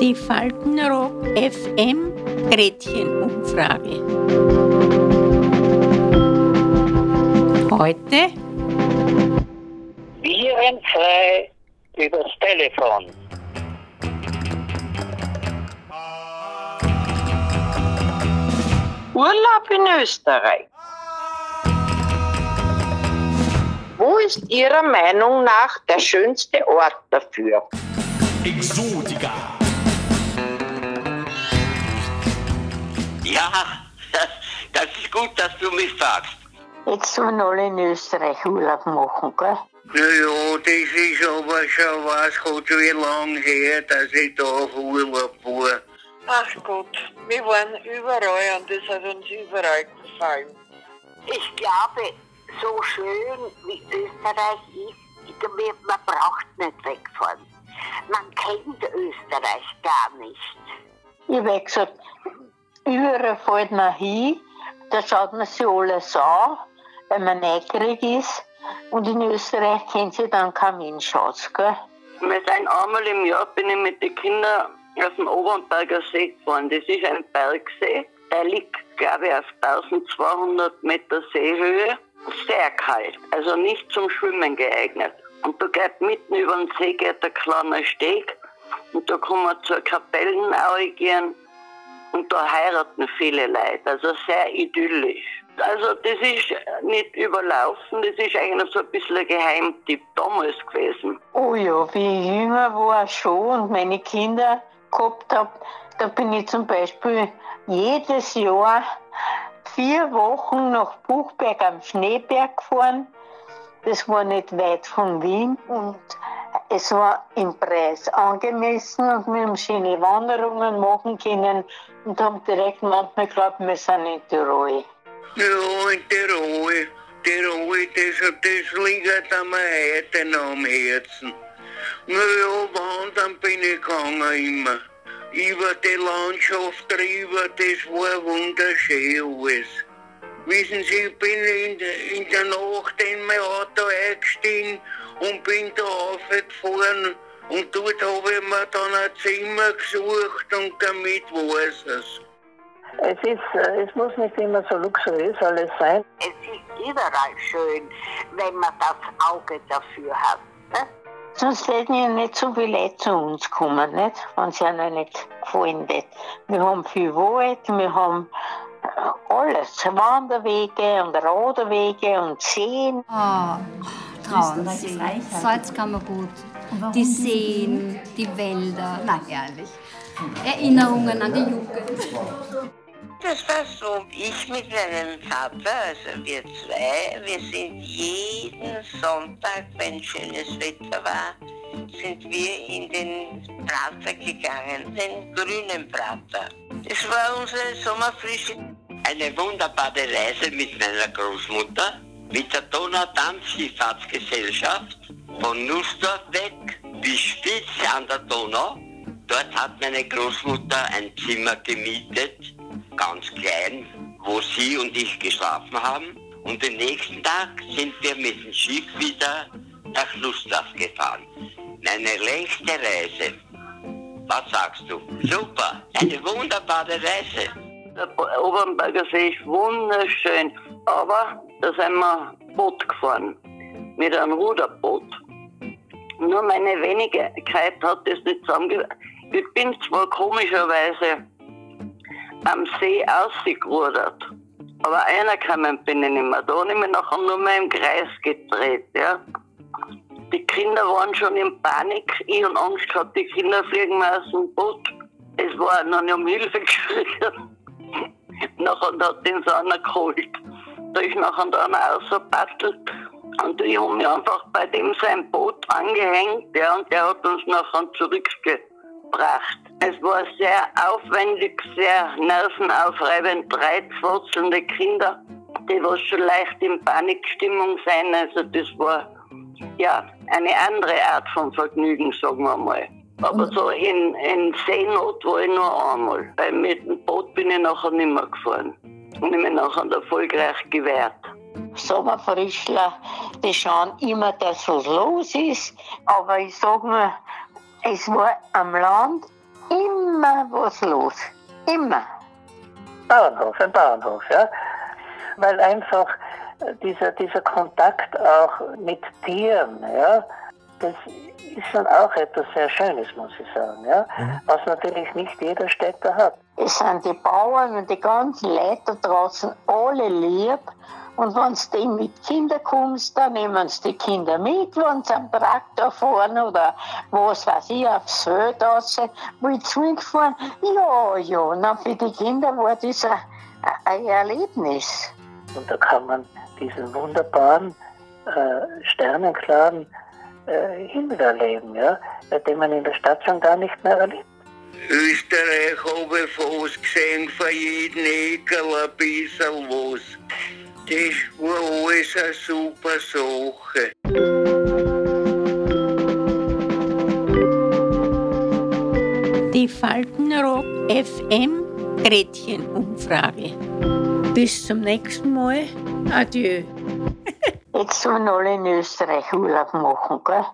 Die Faltenrock FM Gretchenumfrage. Heute Virenfrei übers Telefon. Urlaub in Österreich. Wo ist Ihrer Meinung nach der schönste Ort dafür? Exotica. Ja, das ist gut, dass du mich fragst. Jetzt sollen alle in Österreich Urlaub machen, gell? Naja, das ist aber schon was Gott wie lang her, dass ich da auf Urlaub war. Ach Gott, wir waren überall und das hat uns überall gefallen. Ich glaube, so schön wie Österreich ist, man braucht nicht wegfahren. Man kennt Österreich gar nicht. Ich habe gesagt, überall fällt man hin, da schaut man sich alles an, weil man neugierig ist. Und in Österreich kennt sich dann kein Mensch aus, gell? Wir sind einmal im Jahr, bin ich mit den Kindern auf dem Obernberger See gefahren. Das ist ein Bergsee. Der liegt, glaube ich, auf 1200 Meter Seehöhe. Sehr kalt, also nicht zum Schwimmen geeignet. Und da geht mitten über den See geht ein kleiner Steg. Und da kann man zur Kapellenaue gehen. Und da heiraten viele Leute. Also sehr idyllisch. Also das ist nicht überlaufen, das ist eigentlich so ein bisschen ein Geheimtipp damals gewesen. Oh ja, wie ich jünger war schon und meine Kinder gehabt habe, da bin ich zum Beispiel jedes Jahr vier Wochen nach Buchberg am Schneeberg gefahren. Das war nicht weit von Wien und es war im Preis angemessen und wir haben schöne Wanderungen machen können und haben direkt manchmal geglaubt, wir sind in Tirol. Ja, in Tirol. Tirol, das, das liegt mir heute am Herzen. Naja, wandern bin ich gegangen immer. Über die Landschaft drüber, das war wunderschön alles. Wissen Sie, ich bin in, der- in der Nacht in mein Auto eingestiegen und bin da aufgefahren. Und dort habe ich mir dann ein Zimmer gesucht und damit war es. Es, ist, äh, es muss nicht immer so luxuriös alles sein. Es ist überall schön, wenn man das Auge dafür hat. Ne? Sonst hätten ja nicht so viele Leute zu uns kommen, nicht? wenn es ihnen nicht gefallen hat. Wir haben viel Wald, wir haben äh, alles, Wanderwege und Radwege und Seen. Ah, Traunsee, Salzkammergut, die Seen, die Wälder. Na, herrlich. Erinnerungen an die Jugend. Das war so, ich mit meinem Vater, also wir zwei, wir sind jeden Sonntag, wenn schönes Wetter war, sind wir in den Prater gegangen, den grünen Prater. Das war unsere Sommerfrische. Eine wunderbare Reise mit meiner Großmutter, mit der Donaudamm-Schifffahrtsgesellschaft von Nussdorf weg bis Spitz an der Donau. Dort hat meine Großmutter ein Zimmer gemietet, ganz klein, wo sie und ich geschlafen haben. Und den nächsten Tag sind wir mit dem Schiff wieder nach Nussdorf gefahren. Meine längste Reise. Was sagst du? Super, eine wunderbare Reise. Der Obernberger See ist wunderschön, aber da sind wir Boot gefahren, mit einem Ruderboot. Nur meine Wenigkeit hat das nicht zusammenge... Ich bin zwar komischerweise am See ausgerudert, aber einer gekommen bin ich nicht mehr. Da habe ich mich nachher nur mehr im Kreis gedreht. Ja. Die Kinder waren schon in Panik. Ich habe Angst gehabt, die Kinder fliegen mir aus dem Boot. Es war noch nicht um Hilfe geschrien. nachher hat den einer geholt. Da ist nachher einer rausgebattelt. Und ich habe mich einfach bei dem sein Boot angehängt. Ja, und der hat uns nachher zurückgebracht. Es war sehr aufwendig, sehr nervenaufreibend. Drei zwurzelnde Kinder, die was schon leicht in Panikstimmung sein. Also das war ja eine andere Art von Vergnügen, sagen wir mal. Aber so in, in Seenot war ich nur einmal. Weil mit dem Boot bin ich nachher nicht mehr gefahren. Und ich mich nachher erfolgreich gewehrt. Sommerfrischler, die schauen immer, dass was los ist. Aber ich sag nur, es war am Land immer was los. Immer. Bauernhof, ein Bauernhof, ja. Weil einfach dieser, dieser Kontakt auch mit Tieren, ja, das ist schon auch etwas sehr Schönes, muss ich sagen, ja. Mhm. Was natürlich nicht jeder Städter hat. Es sind die Bauern und die ganzen Leute draußen alle lieb. Und wenn du mit Kindern kommst, dann nehmen sie die Kinder mit, wenn sie am Traktor fahren oder was weiß ich, aufs Feld raus, will zurückfahren. Ja, ja, und für die Kinder war das ein, ein Erlebnis. Und da kann man diesen wunderbaren, äh, sternenklaren äh, Himmel erleben, ja, den man in der Stadt schon gar nicht mehr erlebt. Österreich habe ich fast gesehen, für jeden Ekel ein bisschen was. Das war alles eine super Sache. Die Faltenrock FM Gretchenumfrage. Bis zum nächsten Mal. Adieu. Jetzt sollen alle in Österreich Urlaub machen, gell?